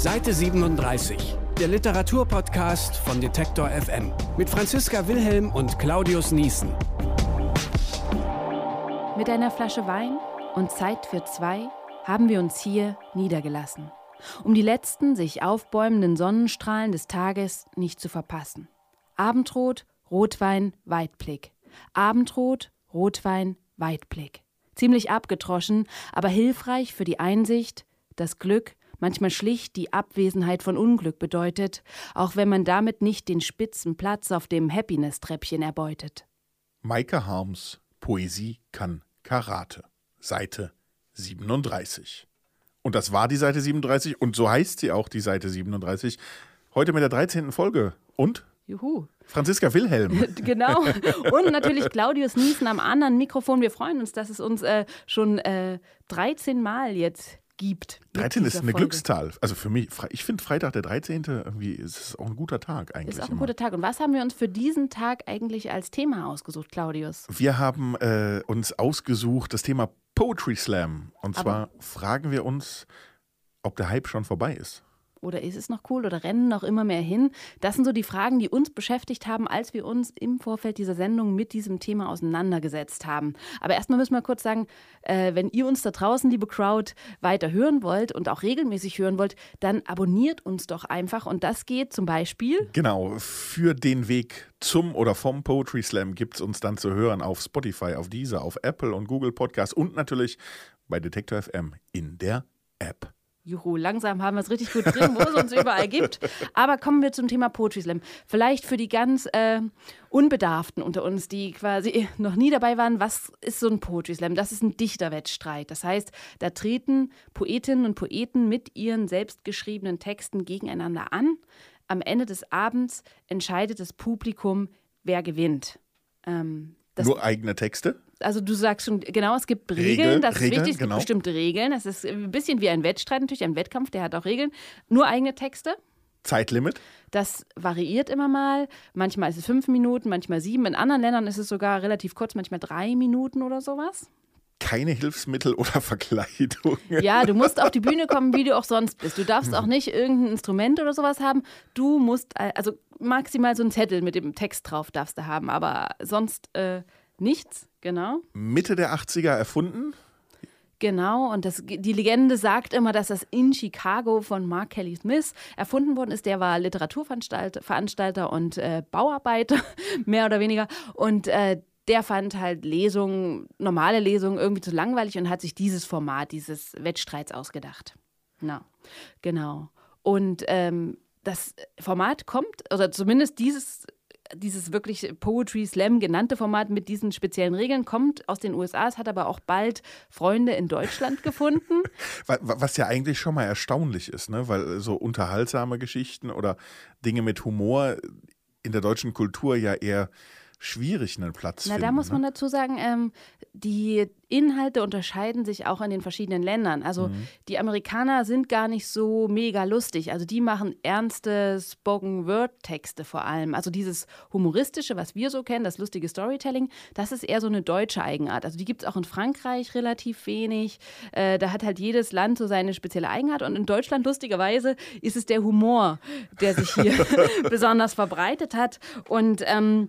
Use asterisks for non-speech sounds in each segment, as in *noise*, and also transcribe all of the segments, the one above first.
Seite 37, der Literaturpodcast von Detektor FM mit Franziska Wilhelm und Claudius Niesen. Mit einer Flasche Wein und Zeit für zwei haben wir uns hier niedergelassen, um die letzten sich aufbäumenden Sonnenstrahlen des Tages nicht zu verpassen. Abendrot, Rotwein, Weitblick. Abendrot, Rotwein, Weitblick. Ziemlich abgetroschen, aber hilfreich für die Einsicht, das Glück manchmal schlicht die Abwesenheit von Unglück bedeutet, auch wenn man damit nicht den spitzen Platz auf dem Happiness-Treppchen erbeutet. Maike Harms Poesie kann Karate. Seite 37. Und das war die Seite 37 und so heißt sie auch die Seite 37. Heute mit der 13. Folge. Und? Juhu. Franziska Wilhelm. *laughs* genau. Und natürlich Claudius Niesen am anderen Mikrofon. Wir freuen uns, dass es uns äh, schon äh, 13 Mal jetzt gibt. 13 ist eine Folge. Glückszahl. Also für mich, ich finde Freitag der 13. irgendwie ist auch ein guter Tag eigentlich. Ist auch ein immer. guter Tag. Und was haben wir uns für diesen Tag eigentlich als Thema ausgesucht, Claudius? Wir haben äh, uns ausgesucht das Thema Poetry Slam. Und Aber zwar fragen wir uns, ob der Hype schon vorbei ist. Oder ist es noch cool oder rennen noch immer mehr hin? Das sind so die Fragen, die uns beschäftigt haben, als wir uns im Vorfeld dieser Sendung mit diesem Thema auseinandergesetzt haben. Aber erstmal müssen wir kurz sagen, äh, wenn ihr uns da draußen, liebe Crowd, weiter hören wollt und auch regelmäßig hören wollt, dann abonniert uns doch einfach. Und das geht zum Beispiel. Genau, für den Weg zum oder vom Poetry Slam gibt es uns dann zu hören auf Spotify, auf Deezer, auf Apple und Google Podcasts und natürlich bei Detektor FM in der App. Juhu, langsam haben wir es richtig gut drin, wo es uns überall gibt. Aber kommen wir zum Thema Poetry Slam. Vielleicht für die ganz äh, Unbedarften unter uns, die quasi noch nie dabei waren, was ist so ein Poetry Slam? Das ist ein Dichterwettstreit. Das heißt, da treten Poetinnen und Poeten mit ihren selbstgeschriebenen Texten gegeneinander an. Am Ende des Abends entscheidet das Publikum, wer gewinnt. Ähm, Nur eigene Texte? Also du sagst schon, genau, es gibt Regeln, Regel, das ist Regeln, wichtig, es genau. gibt bestimmte Regeln. Das ist ein bisschen wie ein Wettstreit, natürlich ein Wettkampf, der hat auch Regeln. Nur eigene Texte. Zeitlimit? Das variiert immer mal. Manchmal ist es fünf Minuten, manchmal sieben. In anderen Ländern ist es sogar relativ kurz, manchmal drei Minuten oder sowas. Keine Hilfsmittel oder *laughs* Verkleidung. Ja, du musst auf die Bühne kommen, wie du auch sonst bist. Du darfst auch nicht irgendein Instrument oder sowas haben. Du musst, also maximal so einen Zettel mit dem Text drauf darfst du haben, aber sonst äh, nichts. Genau. Mitte der 80er erfunden. Genau, und das, die Legende sagt immer, dass das in Chicago von Mark Kelly Smith erfunden worden ist. Der war Literaturveranstalter und äh, Bauarbeiter, *laughs* mehr oder weniger. Und äh, der fand halt Lesungen, normale Lesungen irgendwie zu langweilig und hat sich dieses Format, dieses Wettstreits ausgedacht. Na, genau. Und ähm, das Format kommt, oder zumindest dieses dieses wirklich Poetry Slam genannte Format mit diesen speziellen Regeln kommt aus den USA. Es hat aber auch bald Freunde in Deutschland *laughs* gefunden. Was ja eigentlich schon mal erstaunlich ist, ne? weil so unterhaltsame Geschichten oder Dinge mit Humor in der deutschen Kultur ja eher schwierig einen Platz Na, finden. da muss ne? man dazu sagen, ähm, die Inhalte unterscheiden sich auch in den verschiedenen Ländern. Also mhm. die Amerikaner sind gar nicht so mega lustig. Also die machen ernste Spoken-Word-Texte vor allem. Also dieses humoristische, was wir so kennen, das lustige Storytelling, das ist eher so eine deutsche Eigenart. Also die gibt es auch in Frankreich relativ wenig. Äh, da hat halt jedes Land so seine spezielle Eigenart. Und in Deutschland, lustigerweise, ist es der Humor, der sich hier *laughs* besonders verbreitet hat. Und ähm,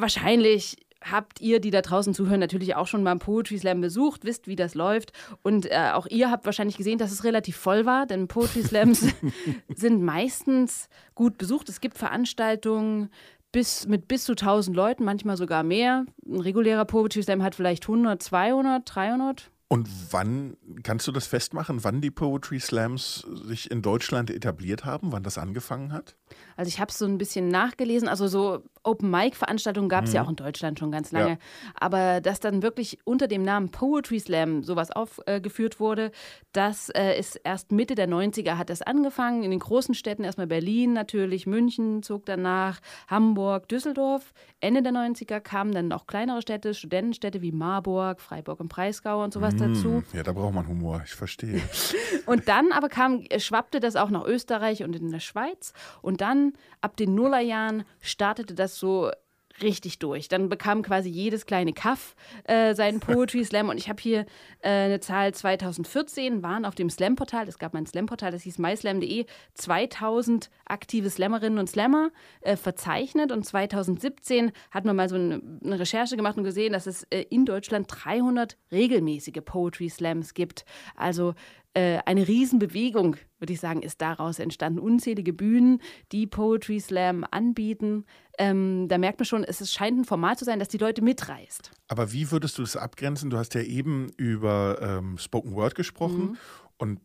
wahrscheinlich habt ihr, die da draußen zuhören, natürlich auch schon mal einen Poetry Slam besucht, wisst, wie das läuft. Und äh, auch ihr habt wahrscheinlich gesehen, dass es relativ voll war, denn Poetry Slams *laughs* sind meistens gut besucht. Es gibt Veranstaltungen bis, mit bis zu 1000 Leuten, manchmal sogar mehr. Ein regulärer Poetry Slam hat vielleicht 100, 200, 300. Und wann kannst du das festmachen, wann die Poetry Slams sich in Deutschland etabliert haben, wann das angefangen hat? Also ich habe es so ein bisschen nachgelesen. Also so Open-Mic-Veranstaltungen gab es mhm. ja auch in Deutschland schon ganz lange. Ja. Aber dass dann wirklich unter dem Namen Poetry Slam sowas aufgeführt äh, wurde, das äh, ist erst Mitte der 90er hat das angefangen. In den großen Städten erstmal Berlin natürlich, München zog danach, Hamburg, Düsseldorf. Ende der 90er kamen dann auch kleinere Städte, Studentenstädte wie Marburg, Freiburg im Breisgau und sowas mhm. Dazu. Ja, da braucht man Humor, ich verstehe. *laughs* und dann aber kam, schwappte das auch nach Österreich und in der Schweiz. Und dann ab den Nullerjahren startete das so richtig durch. Dann bekam quasi jedes kleine Kaff äh, seinen Poetry Slam. Und ich habe hier äh, eine Zahl 2014, waren auf dem Slam-Portal, es gab mein Slam-Portal, das hieß myslam.de, 2000 aktive Slammerinnen und Slammer äh, verzeichnet. Und 2017 hat man mal so eine, eine Recherche gemacht und gesehen, dass es äh, in Deutschland 300 regelmäßige Poetry Slams gibt. Also eine Riesenbewegung, würde ich sagen, ist daraus entstanden. Unzählige Bühnen, die Poetry Slam anbieten. Ähm, da merkt man schon, es scheint ein Format zu sein, das die Leute mitreißt. Aber wie würdest du das abgrenzen? Du hast ja eben über ähm, Spoken Word gesprochen mhm. und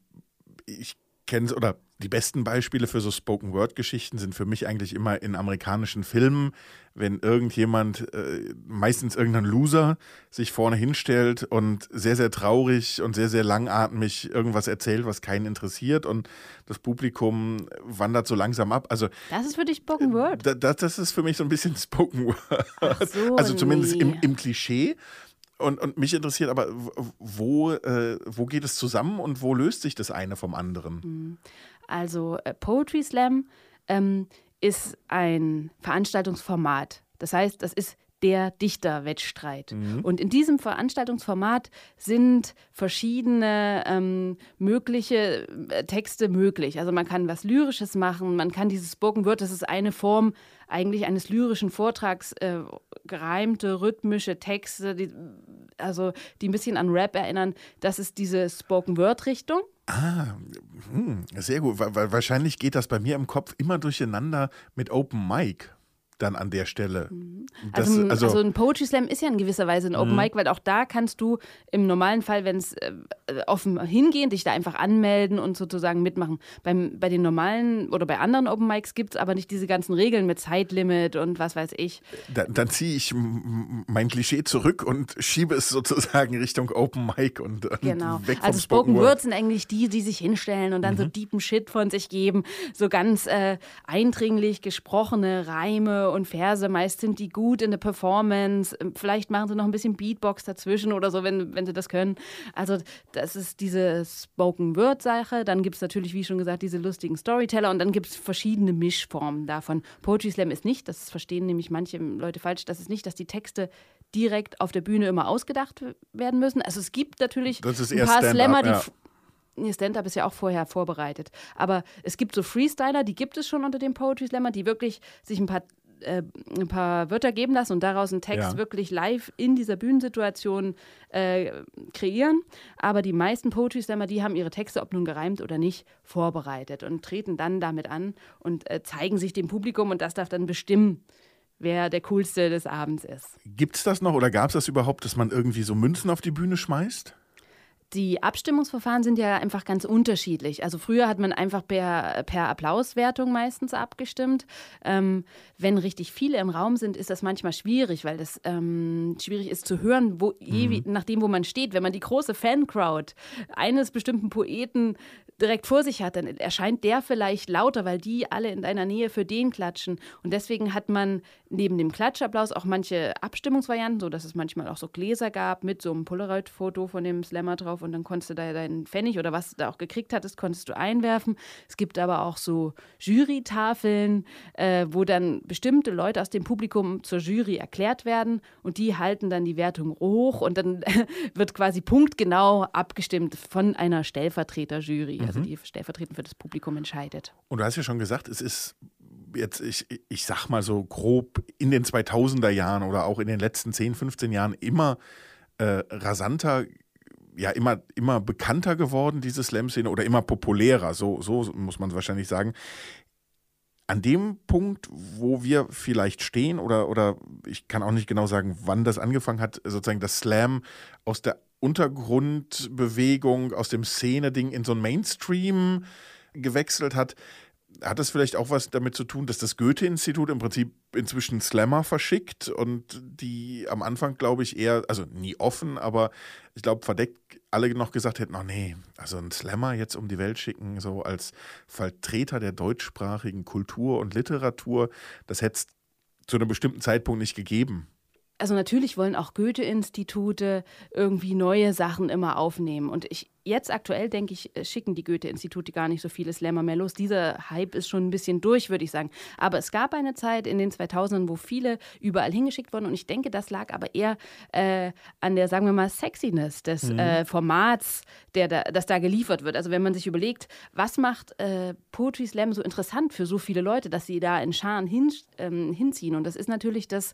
ich kenne oder die besten Beispiele für so Spoken-Word-Geschichten sind für mich eigentlich immer in amerikanischen Filmen, wenn irgendjemand, äh, meistens irgendein Loser, sich vorne hinstellt und sehr, sehr traurig und sehr, sehr langatmig irgendwas erzählt, was keinen interessiert und das Publikum wandert so langsam ab. Also, das ist für dich Spoken Word? Äh, das, das ist für mich so ein bisschen Spoken Word. So, also zumindest nee. im, im Klischee. Und, und mich interessiert aber, wo, äh, wo geht es zusammen und wo löst sich das eine vom anderen? Hm. Also äh, Poetry Slam ähm, ist ein Veranstaltungsformat. Das heißt, das ist der Dichterwettstreit. Mhm. Und in diesem Veranstaltungsformat sind verschiedene ähm, mögliche äh, Texte möglich. Also man kann was Lyrisches machen, man kann dieses Spoken Word, das ist eine Form eigentlich eines lyrischen Vortrags, äh, gereimte, rhythmische Texte, die, also die ein bisschen an Rap erinnern. Das ist diese Spoken Word Richtung. Ah, hm, sehr gut. Wahrscheinlich geht das bei mir im Kopf immer durcheinander mit Open Mic dann an der Stelle. Mhm. Das, also, also, also, ein Poetry Slam ist ja in gewisser Weise ein Open mhm. Mic, weil auch da kannst du im normalen Fall, wenn es äh, offen hingehen, dich da einfach anmelden und sozusagen mitmachen. Beim, bei den normalen oder bei anderen Open Mics gibt es aber nicht diese ganzen Regeln mit Zeitlimit und was weiß ich. Dann, dann ziehe ich mein Klischee zurück und schiebe es sozusagen Richtung Open Mic und, und genau. weg vom Also Spoken Word sind eigentlich die, die sich hinstellen und dann mhm. so deepen Shit von sich geben, so ganz äh, eindringlich gesprochene Reime und Verse. Meist sind die gut in der Performance. Vielleicht machen sie noch ein bisschen Beatbox dazwischen oder so, wenn, wenn sie das können. Also das ist diese Spoken-Word-Sache. Dann gibt es natürlich, wie schon gesagt, diese lustigen Storyteller und dann gibt es verschiedene Mischformen davon. Poetry Slam ist nicht, das verstehen nämlich manche Leute falsch, das ist nicht, dass die Texte direkt auf der Bühne immer ausgedacht werden müssen. Also es gibt natürlich ein paar Slammer, die ja. Stand-up ist ja auch vorher vorbereitet. Aber es gibt so Freestyler, die gibt es schon unter den Poetry Slammer, die wirklich sich ein paar äh, ein paar Wörter geben lassen und daraus einen Text ja. wirklich live in dieser Bühnensituation äh, kreieren. Aber die meisten Poetry Slammer, die haben ihre Texte, ob nun gereimt oder nicht, vorbereitet und treten dann damit an und äh, zeigen sich dem Publikum und das darf dann bestimmen, wer der coolste des Abends ist. Gibt es das noch oder gab es das überhaupt, dass man irgendwie so Münzen auf die Bühne schmeißt? Die Abstimmungsverfahren sind ja einfach ganz unterschiedlich. Also früher hat man einfach per, per Applauswertung meistens abgestimmt. Ähm, wenn richtig viele im Raum sind, ist das manchmal schwierig, weil das ähm, schwierig ist zu hören, wo, je mhm. nachdem, wo man steht. Wenn man die große Fancrowd eines bestimmten Poeten direkt vor sich hat, dann erscheint der vielleicht lauter, weil die alle in deiner Nähe für den klatschen. Und deswegen hat man neben dem Klatschapplaus auch manche Abstimmungsvarianten, so dass es manchmal auch so Gläser gab mit so einem Polaroid-Foto von dem Slammer drauf und dann konntest du da deinen Pfennig oder was du da auch gekriegt hattest, konntest du einwerfen. Es gibt aber auch so Jurytafeln, äh, wo dann bestimmte Leute aus dem Publikum zur Jury erklärt werden und die halten dann die Wertung hoch und dann *laughs* wird quasi punktgenau abgestimmt von einer Stellvertreterjury, also mhm. die stellvertretend für das Publikum entscheidet. Und du hast ja schon gesagt, es ist jetzt, ich, ich sag mal so grob, in den 2000er Jahren oder auch in den letzten 10, 15 Jahren immer äh, rasanter, ja, immer, immer bekannter geworden, diese Slam-Szene, oder immer populärer, so, so muss man wahrscheinlich sagen. An dem Punkt, wo wir vielleicht stehen, oder, oder ich kann auch nicht genau sagen, wann das angefangen hat, sozusagen das Slam aus der Untergrundbewegung, aus dem Szene-Ding in so ein Mainstream gewechselt hat, hat das vielleicht auch was damit zu tun, dass das Goethe-Institut im Prinzip inzwischen Slammer verschickt und die am Anfang, glaube ich, eher, also nie offen, aber ich glaube, verdeckt alle noch gesagt hätten, oh nee, also ein Slammer jetzt um die Welt schicken, so als Vertreter der deutschsprachigen Kultur und Literatur, das hätte es zu einem bestimmten Zeitpunkt nicht gegeben also natürlich wollen auch Goethe-Institute irgendwie neue Sachen immer aufnehmen. Und ich, jetzt aktuell, denke ich, äh, schicken die Goethe-Institute gar nicht so viele Slammer mehr los. Dieser Hype ist schon ein bisschen durch, würde ich sagen. Aber es gab eine Zeit in den 2000ern, wo viele überall hingeschickt wurden. Und ich denke, das lag aber eher äh, an der, sagen wir mal, Sexiness des mhm. äh, Formats, der da, das da geliefert wird. Also wenn man sich überlegt, was macht äh, Poetry Slam so interessant für so viele Leute, dass sie da in Scharen hin, ähm, hinziehen. Und das ist natürlich, dass,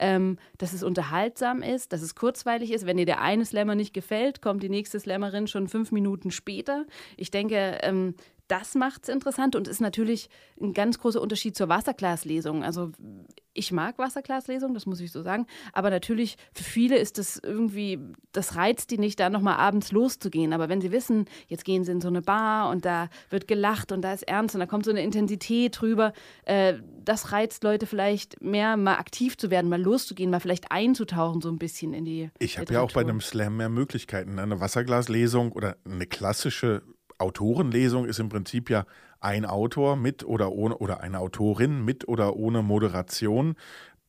ähm, dass es unterhaltsam ist, dass es kurzweilig ist. Wenn dir der eine Slammer nicht gefällt, kommt die nächste Slammerin schon fünf Minuten später. Ich denke, ähm, das macht es interessant und ist natürlich ein ganz großer Unterschied zur Wasserglaslesung. Also ich mag Wasserglaslesung, das muss ich so sagen, aber natürlich für viele ist das irgendwie, das reizt die nicht, da nochmal abends loszugehen. Aber wenn sie wissen, jetzt gehen sie in so eine Bar und da wird gelacht und da ist ernst und da kommt so eine Intensität drüber, äh, das reizt Leute vielleicht mehr, mal aktiv zu werden, mal loszugehen, mal vielleicht einzutauchen so ein bisschen in die Ich habe ja auch bei einem Slam mehr Möglichkeiten. Eine Wasserglaslesung oder eine klassische Autorenlesung ist im Prinzip ja ein Autor mit oder ohne oder eine Autorin mit oder ohne Moderation.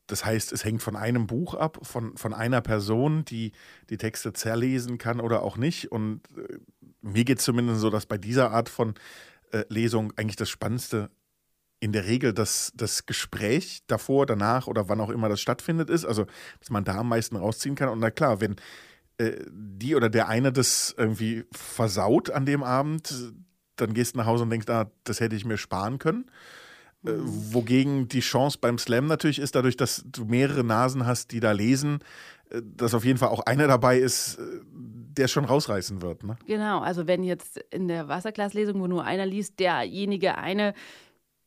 Das heißt, es hängt von einem Buch ab, von, von einer Person, die die Texte zerlesen kann oder auch nicht. Und äh, mir geht es zumindest so, dass bei dieser Art von äh, Lesung eigentlich das Spannendste in der Regel das, das Gespräch davor, danach oder wann auch immer das stattfindet ist. Also, dass man da am meisten rausziehen kann. Und na klar, wenn äh, die oder der eine das irgendwie versaut an dem Abend, dann gehst du nach Hause und denkst, ah, das hätte ich mir sparen können. Äh, mhm. wogegen die Chance beim Slam natürlich ist, dadurch, dass du mehrere Nasen hast, die da lesen, äh, dass auf jeden Fall auch einer dabei ist, der schon rausreißen wird. Ne? Genau, also wenn jetzt in der Wasserglaslesung, wo nur einer liest, derjenige eine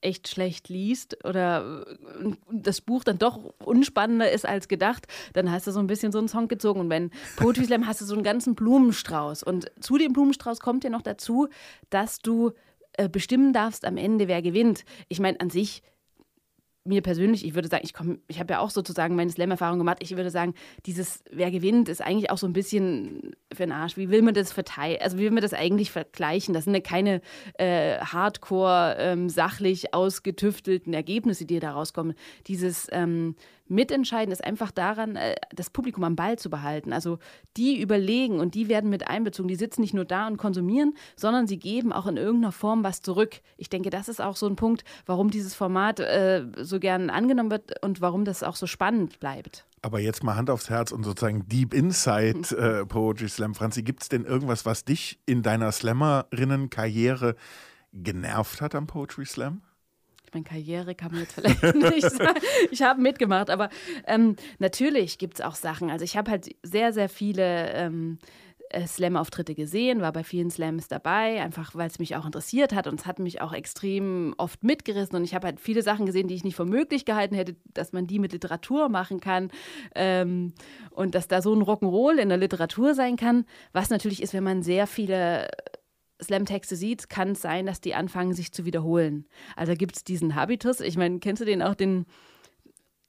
echt schlecht liest oder äh, das Buch dann doch unspannender ist als gedacht, dann hast du so ein bisschen so einen Song gezogen. Und wenn Poetry Slam hast du so einen ganzen Blumenstrauß. Und zu dem Blumenstrauß kommt ja noch dazu, dass du äh, bestimmen darfst am Ende, wer gewinnt. Ich meine, an sich mir persönlich, ich würde sagen, ich ich habe ja auch sozusagen meine Slam-Erfahrung gemacht. Ich würde sagen, dieses Wer gewinnt ist eigentlich auch so ein bisschen für den Arsch. Wie will man das verteilen? Also wie will man das eigentlich vergleichen? Das sind ja keine äh, Hardcore ähm, sachlich ausgetüftelten Ergebnisse, die da rauskommen. Dieses ähm, Mitentscheiden ist einfach daran, äh, das Publikum am Ball zu behalten. Also die überlegen und die werden mit einbezogen. Die sitzen nicht nur da und konsumieren, sondern sie geben auch in irgendeiner Form was zurück. Ich denke, das ist auch so ein Punkt, warum dieses Format äh, so gern angenommen wird und warum das auch so spannend bleibt. Aber jetzt mal Hand aufs Herz und sozusagen Deep Inside *laughs* äh, Poetry Slam. Franzi, gibt es denn irgendwas, was dich in deiner Slammerinnen-Karriere genervt hat am Poetry Slam? Meine Karriere kann man jetzt *laughs* vielleicht nicht sagen. Ich habe mitgemacht, aber ähm, natürlich gibt es auch Sachen. Also ich habe halt sehr, sehr viele ähm, äh, Slam-Auftritte gesehen, war bei vielen Slams dabei, einfach weil es mich auch interessiert hat und es hat mich auch extrem oft mitgerissen und ich habe halt viele Sachen gesehen, die ich nicht für möglich gehalten hätte, dass man die mit Literatur machen kann ähm, und dass da so ein Rock'n'Roll in der Literatur sein kann, was natürlich ist, wenn man sehr viele Slam-Texte sieht, kann es sein, dass die anfangen, sich zu wiederholen. Also gibt es diesen Habitus. Ich meine, kennst du den auch, den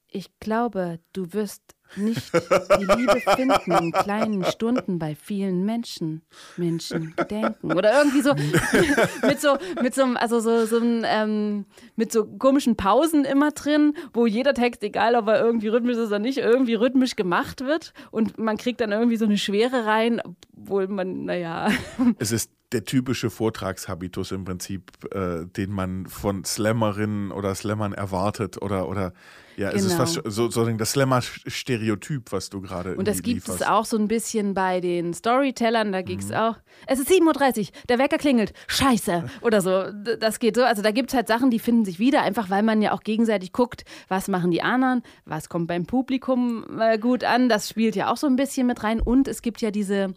Ich glaube, du wirst nicht die Liebe finden in kleinen Stunden bei vielen Menschen, Menschen denken oder irgendwie so *laughs* mit so mit so also so, so ein, ähm, mit so komischen Pausen immer drin, wo jeder Text, egal ob er irgendwie rhythmisch ist oder nicht, irgendwie rhythmisch gemacht wird und man kriegt dann irgendwie so eine Schwere rein, obwohl man naja. Es ist der typische Vortragshabitus im Prinzip, äh, den man von Slammerinnen oder Slammern erwartet oder, oder ja, genau. es ist fast genau. so, das Slammer-Stereotyp, was du gerade Und das gibt es auch so ein bisschen bei den Storytellern, da ging es mhm. auch, es ist 7.30 Uhr, der Wecker klingelt, scheiße oder so, das geht so, also da gibt es halt Sachen, die finden sich wieder, einfach weil man ja auch gegenseitig guckt, was machen die anderen, was kommt beim Publikum äh, gut an, das spielt ja auch so ein bisschen mit rein und es gibt ja diese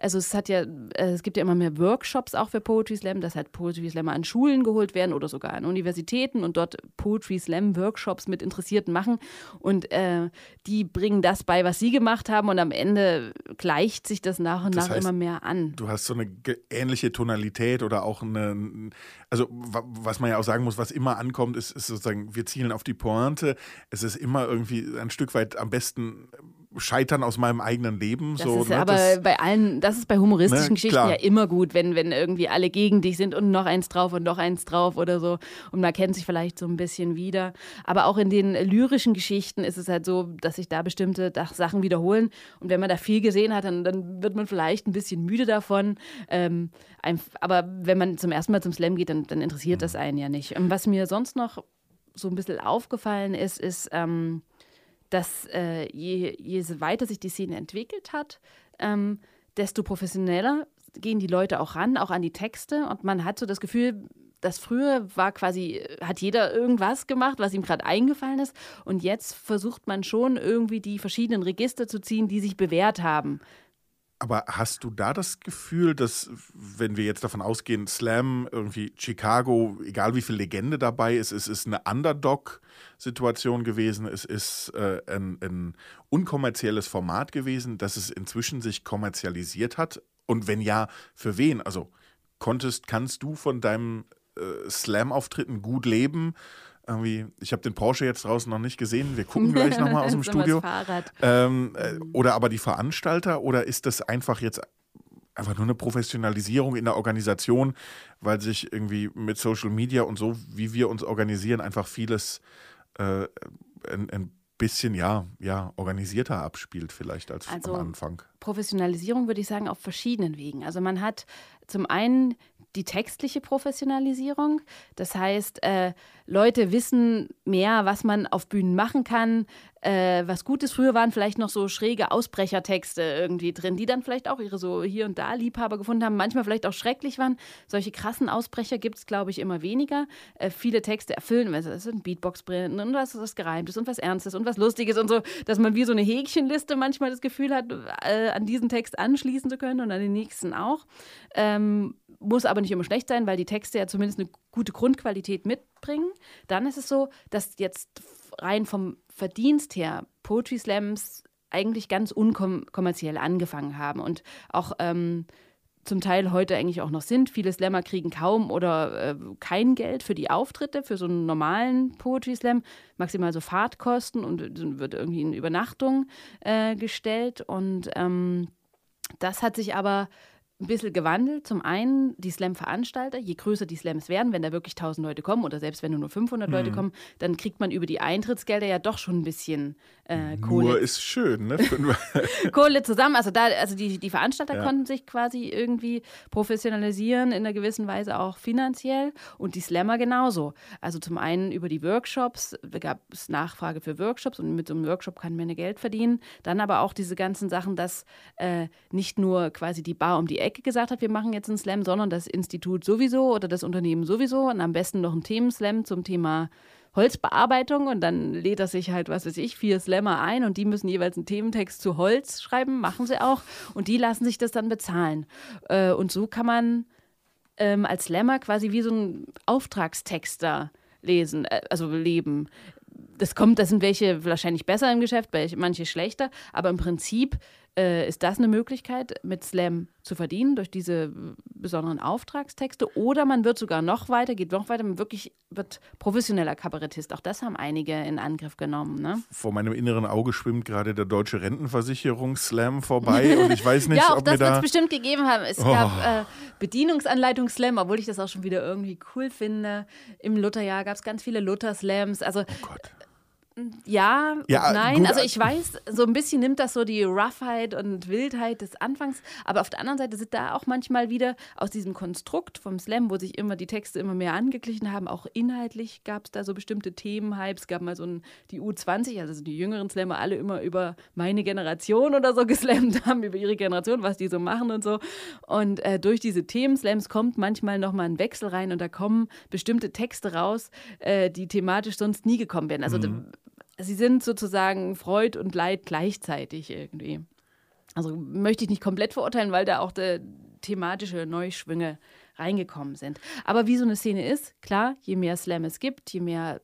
also es hat ja, äh, es gibt ja immer mehr Workshops auch für Poetry Slam, dass halt Poetry Slammer an Schulen geholt werden oder sogar an Universitäten und dort Poetry Slam Workshops mit Interessierten machen. Und äh, die bringen das bei, was sie gemacht haben und am Ende gleicht sich das nach und das nach heißt, immer mehr an. Du hast so eine ähnliche Tonalität oder auch eine, also was man ja auch sagen muss, was immer ankommt, ist, ist sozusagen, wir zielen auf die Pointe. Es ist immer irgendwie ein Stück weit am besten Scheitern aus meinem eigenen Leben. Das so, ist ne? aber das, bei allen, das ist bei humoristischen Ne, Geschichten klar. ja immer gut, wenn, wenn irgendwie alle gegen dich sind und noch eins drauf und noch eins drauf oder so. Und man kennt sich vielleicht so ein bisschen wieder. Aber auch in den lyrischen Geschichten ist es halt so, dass sich da bestimmte Sachen wiederholen. Und wenn man da viel gesehen hat, dann, dann wird man vielleicht ein bisschen müde davon. Ähm, aber wenn man zum ersten Mal zum Slam geht, dann, dann interessiert das einen ja nicht. Und was mir sonst noch so ein bisschen aufgefallen ist, ist, ähm, dass äh, je, je weiter sich die Szene entwickelt hat, ähm, desto professioneller gehen die Leute auch ran, auch an die Texte. Und man hat so das Gefühl, dass früher war quasi, hat jeder irgendwas gemacht, was ihm gerade eingefallen ist. Und jetzt versucht man schon irgendwie die verschiedenen Register zu ziehen, die sich bewährt haben. Aber hast du da das Gefühl, dass, wenn wir jetzt davon ausgehen, Slam, irgendwie Chicago, egal wie viel Legende dabei ist, es ist eine Underdog-Situation gewesen, es ist äh, ein, ein unkommerzielles Format gewesen, dass es inzwischen sich kommerzialisiert hat? Und wenn ja, für wen? Also konntest, kannst du von deinem äh, Slam-Auftritten gut leben? Irgendwie, ich habe den Porsche jetzt draußen noch nicht gesehen. Wir gucken gleich nochmal *laughs* aus dem Studio. Ähm, äh, oder aber die Veranstalter oder ist das einfach jetzt einfach nur eine Professionalisierung in der Organisation, weil sich irgendwie mit Social Media und so, wie wir uns organisieren, einfach vieles äh, ein, ein bisschen ja, ja, organisierter abspielt vielleicht als Also- am Anfang. Professionalisierung würde ich sagen auf verschiedenen Wegen. Also man hat zum einen die textliche Professionalisierung. Das heißt, äh, Leute wissen mehr, was man auf Bühnen machen kann, äh, was gut ist. Früher waren vielleicht noch so schräge Ausbrechertexte irgendwie drin, die dann vielleicht auch ihre so hier und da Liebhaber gefunden haben, manchmal vielleicht auch schrecklich waren. Solche krassen Ausbrecher gibt es, glaube ich, immer weniger. Äh, viele Texte erfüllen, es sind Beatbox drin und was, was Gereimtes und was Ernstes und was Lustiges und so, dass man wie so eine Häkchenliste manchmal das Gefühl hat, äh, an diesen Text anschließen zu können und an den nächsten auch. Ähm, muss aber nicht immer schlecht sein, weil die Texte ja zumindest eine gute Grundqualität mitbringen. Dann ist es so, dass jetzt rein vom Verdienst her Poetry Slams eigentlich ganz unkommerziell angefangen haben und auch ähm, zum Teil heute eigentlich auch noch sind. Viele Slammer kriegen kaum oder äh, kein Geld für die Auftritte, für so einen normalen Poetry Slam, maximal so Fahrtkosten und dann wird irgendwie in Übernachtung äh, gestellt. Und ähm, das hat sich aber ein bisschen gewandelt. Zum einen die Slam-Veranstalter, je größer die Slams werden, wenn da wirklich 1000 Leute kommen oder selbst wenn nur 500 Leute kommen, dann kriegt man über die Eintrittsgelder ja doch schon ein bisschen äh, Kohle Nur ist schön, ne? *laughs* Kohle zusammen. Also da, also die, die Veranstalter Ja. konnten sich quasi irgendwie professionalisieren, in einer gewissen Weise auch finanziell und die Slammer genauso. Also zum einen über die Workshops, da gab es Nachfrage für Workshops und mit so einem Workshop kann man ja Geld verdienen. Dann aber auch diese ganzen Sachen, dass äh, nicht nur quasi die Bar um die Ecke gesagt hat, wir machen jetzt einen Slam, sondern das Institut sowieso oder das Unternehmen sowieso und am besten noch ein Themenslam zum Thema Holzbearbeitung und dann lädt er sich halt, was weiß ich, vier Slammer ein und die müssen jeweils einen Thementext zu Holz schreiben, machen sie auch und die lassen sich das dann bezahlen. Äh, und so kann man ähm, als Slammer quasi wie so ein Auftragstexter lesen, äh, also leben. Das kommt, das sind welche wahrscheinlich besser im Geschäft, manche schlechter, aber im Prinzip äh, ist das eine Möglichkeit, mit Slam zu verdienen durch diese äh, besonderen Auftragstexte. Oder man wird sogar noch weiter, geht noch weiter, man wirklich wird professioneller Kabarettist. Auch das haben einige in Angriff genommen. Ne? Vor meinem inneren Auge schwimmt gerade der deutsche Rentenversicherungs-Slam vorbei und ich weiß *laughs* nicht, ja, auch ob mir das wird es da. Oh. bestimmt gegeben haben. Es gab äh, Bedienungsanleitung-Slam, obwohl ich das auch schon wieder irgendwie cool finde. Im Lutherjahr gab es ganz viele Luther-Slams. Also Oh Gott. Ja, Ja, nein. gut, also ich weiß, so ein bisschen nimmt das so die Roughheit und Wildheit des Anfangs. Aber auf der anderen Seite sind da auch manchmal wieder aus diesem Konstrukt vom Slam, wo sich immer die Texte immer mehr angeglichen haben, auch inhaltlich gab es da so bestimmte Themenhypes. Es gab mal so ein, die U20, also die jüngeren Slammer, alle immer über meine Generation oder so *laughs* geslammt haben, über ihre Generation, was die so machen und so. Und äh, durch diese Themenslams kommt manchmal nochmal ein Wechsel rein und da kommen bestimmte Texte raus, äh, die thematisch sonst nie gekommen wären. Also sie sind sozusagen Freud und Leid gleichzeitig irgendwie. Also möchte ich nicht komplett verurteilen, weil da auch der thematische Neuschwünge reingekommen sind. Aber wie so eine Szene ist, klar, je mehr Slam es gibt, je mehr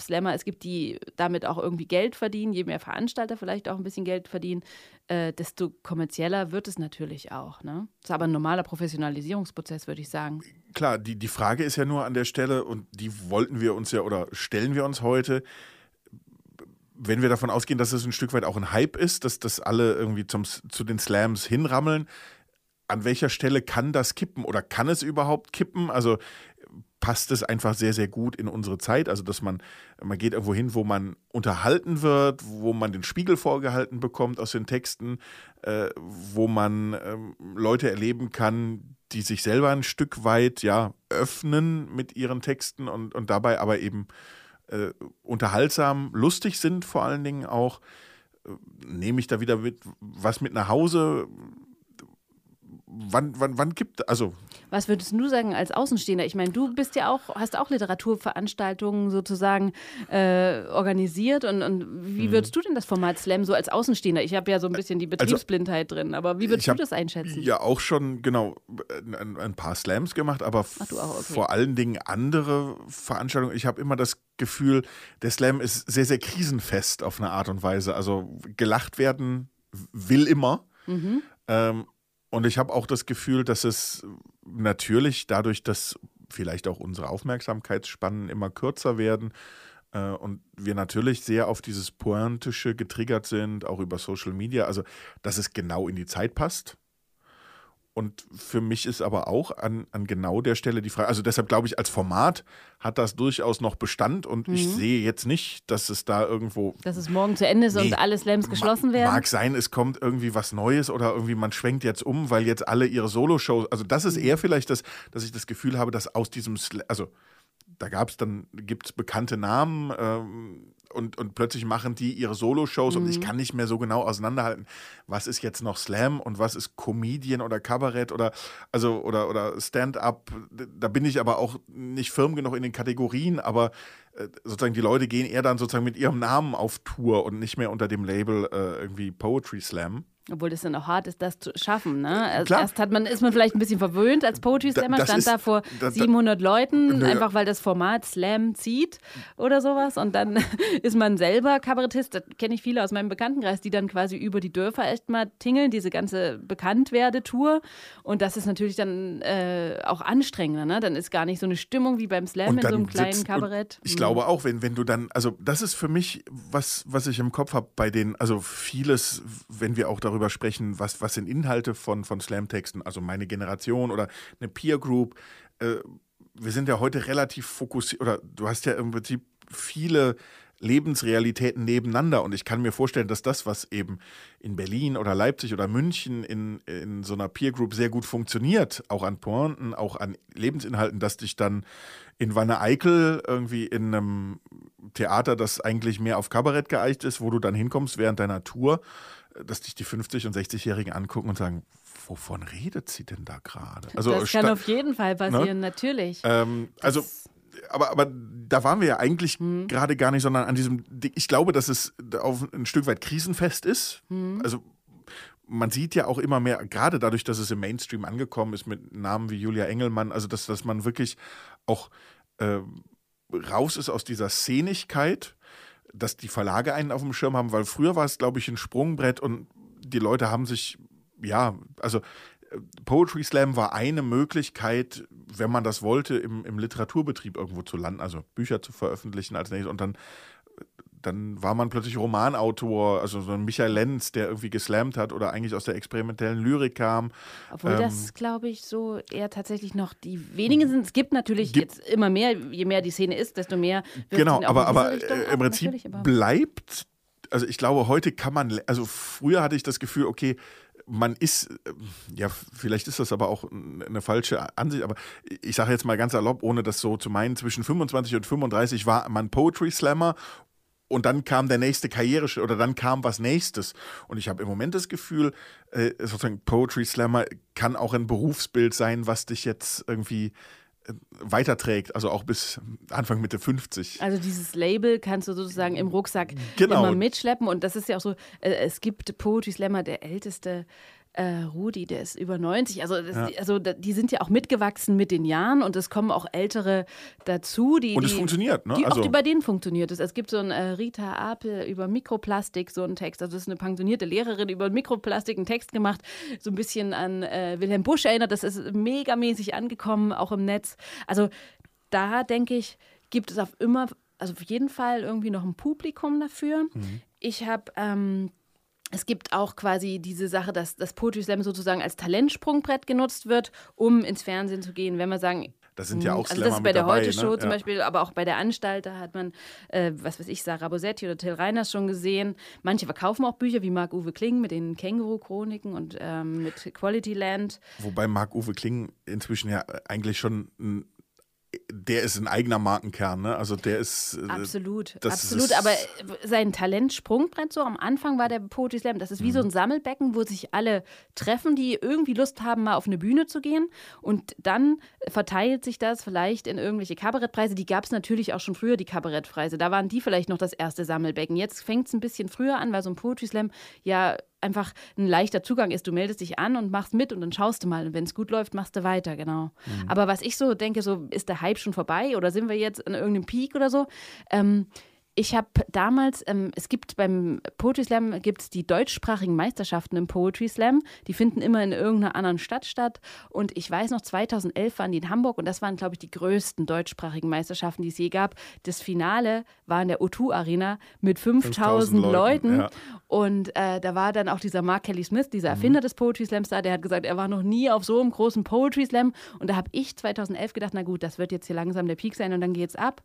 Slammer es gibt, die damit auch irgendwie Geld verdienen, je mehr Veranstalter vielleicht auch ein bisschen Geld verdienen, äh, desto kommerzieller wird es natürlich auch. Ne? Das ist aber ein normaler Professionalisierungsprozess, würde ich sagen. Klar, die, die Frage ist ja nur an der Stelle, und die wollten wir uns ja oder stellen wir uns heute. Wenn wir davon ausgehen, dass es ein Stück weit auch ein Hype ist, dass das alle irgendwie zum, zu den Slams hinrammeln, an welcher Stelle kann das kippen oder kann es überhaupt kippen? Also passt es einfach sehr, sehr gut in unsere Zeit. Also, dass man, man geht irgendwo hin, wo man unterhalten wird, wo man den Spiegel vorgehalten bekommt aus den Texten, äh, wo man äh, Leute erleben kann, die sich selber ein Stück weit ja öffnen mit ihren Texten und, und dabei aber eben äh, unterhaltsam, lustig sind vor allen Dingen auch. Äh, nehme ich da wieder mit, was mit nach Hause? Wann, wann, wann gibt also Was würdest du sagen als Außenstehender? Ich meine, du bist ja auch, hast auch Literaturveranstaltungen sozusagen äh, organisiert und, und wie mhm. würdest du denn das Format Slam so als Außenstehender? Ich habe ja so ein bisschen die also, Betriebsblindheit also, drin, aber wie würdest du das einschätzen? Ja, auch schon genau ein, ein paar Slams gemacht, aber auch, okay. vor allen Dingen andere Veranstaltungen. Ich habe immer das Gefühl, der Slam ist sehr, sehr krisenfest auf eine Art und Weise. Also gelacht werden will immer. Mhm. Ähm, und ich habe auch das Gefühl, dass es natürlich dadurch, dass vielleicht auch unsere Aufmerksamkeitsspannen immer kürzer werden äh, und wir natürlich sehr auf dieses Pointische getriggert sind, auch über Social Media, also dass es genau in die Zeit passt. Und für mich ist aber auch an, an genau der Stelle die Frage, also deshalb glaube ich, als Format hat das durchaus noch Bestand und mhm. ich sehe jetzt nicht, dass es da irgendwo. Dass es morgen zu Ende ist nee, und alle Slams geschlossen werden. Mag sein, es kommt irgendwie was Neues oder irgendwie man schwenkt jetzt um, weil jetzt alle ihre Solo-Shows, also das ist mhm. eher vielleicht das, dass ich das Gefühl habe, dass aus diesem, Sl also da gab es dann, gibt es bekannte Namen, ähm, und, und plötzlich machen die ihre Solo-Shows mhm. und ich mhm. kann nicht mehr so genau auseinanderhalten, was ist jetzt noch Slam und was ist Comedian oder Kabarett oder also oder, oder Stand-up. Da bin ich aber auch nicht firm genug in den Kategorien, aber äh, sozusagen die Leute gehen eher dann sozusagen mit ihrem Namen auf Tour und nicht mehr unter dem Label äh, irgendwie Poetry Slam. Obwohl das dann auch hart ist, das zu schaffen. Ne? Also erst hat man, ist man vielleicht ein bisschen verwöhnt als Poetry Slammer, da, stand ist, da vor da, 700 Leuten, nö. einfach weil das Format Slam zieht oder sowas. Und dann *laughs* ist man selber Kabarettist. Das kenne ich viele aus meinem Bekanntenkreis, die dann quasi über die Dörfer echt mal tingeln, diese ganze Bekanntwerdetour. Und das ist natürlich dann äh, auch anstrengender. Ne? Dann ist gar nicht so eine Stimmung wie beim Slam in so einem kleinen Kabarett. Ich mhm. glaube auch, wenn, wenn du dann, also das ist für mich was, was ich im Kopf habe bei den, also vieles, wenn wir auch darüber darüber sprechen, was, was sind Inhalte von, von Slam-Texten, also meine Generation oder eine Peer Group. Äh, wir sind ja heute relativ fokussiert, oder du hast ja im Prinzip viele Lebensrealitäten nebeneinander. Und ich kann mir vorstellen, dass das, was eben in Berlin oder Leipzig oder München in, in so einer Peer Group sehr gut funktioniert, auch an Pointen, auch an Lebensinhalten, dass dich dann in Wanne Eickel irgendwie in einem Theater, das eigentlich mehr auf Kabarett geeicht ist, wo du dann hinkommst während deiner Tour, dass dich die 50- und 60-Jährigen angucken und sagen, wovon redet sie denn da gerade? Also, das kann auf jeden Fall ne? passieren, ne? natürlich. Ähm, also, aber, aber da waren wir ja eigentlich hm. gerade gar nicht, sondern an diesem, ich glaube, dass es auf ein Stück weit krisenfest ist. Hm. Also man sieht ja auch immer mehr, gerade dadurch, dass es im Mainstream angekommen ist mit Namen wie Julia Engelmann, also dass, dass man wirklich auch äh, raus ist aus dieser Szenigkeit dass die Verlage einen auf dem Schirm haben, weil früher war es, glaube ich, ein Sprungbrett und die Leute haben sich, ja, also äh, Poetry Slam war eine Möglichkeit, wenn man das wollte, im, im Literaturbetrieb irgendwo zu landen, also Bücher zu veröffentlichen als nächstes und dann dann war man plötzlich Romanautor, also so ein Michael Lenz, der irgendwie geslammt hat oder eigentlich aus der experimentellen Lyrik kam. Obwohl ähm, das, glaube ich, so eher tatsächlich noch die wenigen sind. Es gibt natürlich gibt, jetzt immer mehr, je mehr die Szene ist, desto mehr wird Genau, aber, aber äh, im Prinzip bleibt, also ich glaube, heute kann man, also früher hatte ich das Gefühl, okay, man ist, äh, ja, vielleicht ist das aber auch eine falsche Ansicht, aber ich sage jetzt mal ganz erlaubt, ohne das so zu meinen, zwischen 25 und 35 war man Poetry Slammer und dann kam der nächste Karriere oder dann kam was nächstes. Und ich habe im Moment das Gefühl, äh, sozusagen Poetry Slammer kann auch ein Berufsbild sein, was dich jetzt irgendwie äh, weiterträgt, also auch bis Anfang Mitte 50. Also dieses Label kannst du sozusagen im Rucksack genau. immer mitschleppen und das ist ja auch so, äh, es gibt Poetry Slammer, der älteste äh, Rudi, der ist über 90. Also, das, ja. also die sind ja auch mitgewachsen mit den Jahren und es kommen auch Ältere dazu. Die, und es funktioniert, ne? Die, also, auch bei denen funktioniert es. Es gibt so ein äh, Rita Apel über Mikroplastik, so einen Text. Also das ist eine pensionierte Lehrerin über Mikroplastik einen Text gemacht, so ein bisschen an äh, Wilhelm Busch erinnert. Das ist megamäßig angekommen, auch im Netz. Also da denke ich, gibt es auf immer also auf jeden Fall irgendwie noch ein Publikum dafür. Mhm. Ich habe ähm, es gibt auch quasi diese Sache, dass das Poetry Slam sozusagen als Talentsprungbrett genutzt wird, um ins Fernsehen zu gehen. Wenn wir sagen, das sind ja auch also Slammer das ist bei der dabei, Heute-Show ne? zum Ja. Beispiel, aber auch bei der Anstalt, da hat man, äh, was weiß ich, Sarah Bosetti oder Till Reiners schon gesehen. Manche verkaufen auch Bücher wie Marc-Uwe Kling mit den Känguru-Chroniken und ähm, mit Quality Land. Wobei Marc-Uwe Kling inzwischen ja eigentlich schon ein der ist ein eigener Markenkern, ne? Also der ist. äh, Absolut, absolut. ist- Aber sein Talentsprungbrett so am Anfang war der Poetry Slam. Das ist wie so Mhm. ein Sammelbecken, wo sich alle treffen, die irgendwie Lust haben, mal auf eine Bühne zu gehen. Und dann verteilt sich das vielleicht in irgendwelche Kabarettpreise. Die gab es natürlich auch schon früher, die Kabarettpreise. Da waren die vielleicht noch das erste Sammelbecken. Jetzt fängt es ein bisschen früher an, weil so ein Poetry Slam ja einfach ein leichter Zugang ist. Du meldest dich an und machst mit und dann schaust du mal. Und wenn es gut läuft, machst du weiter, genau. Aber was ich so denke, so ist der Hype schon vorbei oder sind wir jetzt an irgendeinem Peak oder so? Ähm, ich habe damals, ähm, es gibt beim Poetry Slam gibt es die deutschsprachigen Meisterschaften im Poetry Slam. Die finden immer in irgendeiner anderen Stadt statt. Und ich weiß noch, 2011 waren die in Hamburg und das waren, glaube ich, die größten deutschsprachigen Meisterschaften, die es je gab. Das Finale war in der O2 Arena mit 5000 Leuten, Leuten. ja. Und äh, da war dann auch dieser Mark Kelly Smith, dieser Erfinder des Poetry Slams da, der hat gesagt, er war noch nie auf so einem großen Poetry Slam. Und da habe ich 2011 gedacht, na gut, das wird jetzt hier langsam der Peak sein und dann geht's ab.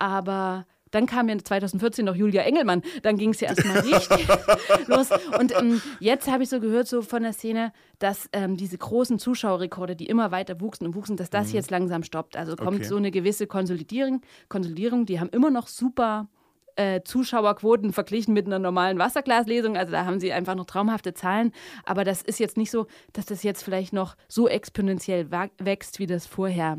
Aber dann kam ja 2014 noch Julia Engelmann. Dann ging es ja erstmal richtig *laughs* los. Und ähm, jetzt habe ich so gehört, so von der Szene, dass ähm, diese großen Zuschauerrekorde, die immer weiter wuchsen und wuchsen, dass das jetzt langsam stoppt. Also kommt Okay. so eine gewisse Konsolidierung. Konsolidierung, die haben immer noch super äh, Zuschauerquoten verglichen mit einer normalen Wasserglaslesung. Also da haben sie einfach noch traumhafte Zahlen. Aber das ist jetzt nicht so, dass das jetzt vielleicht noch so exponentiell wächst, wie das vorher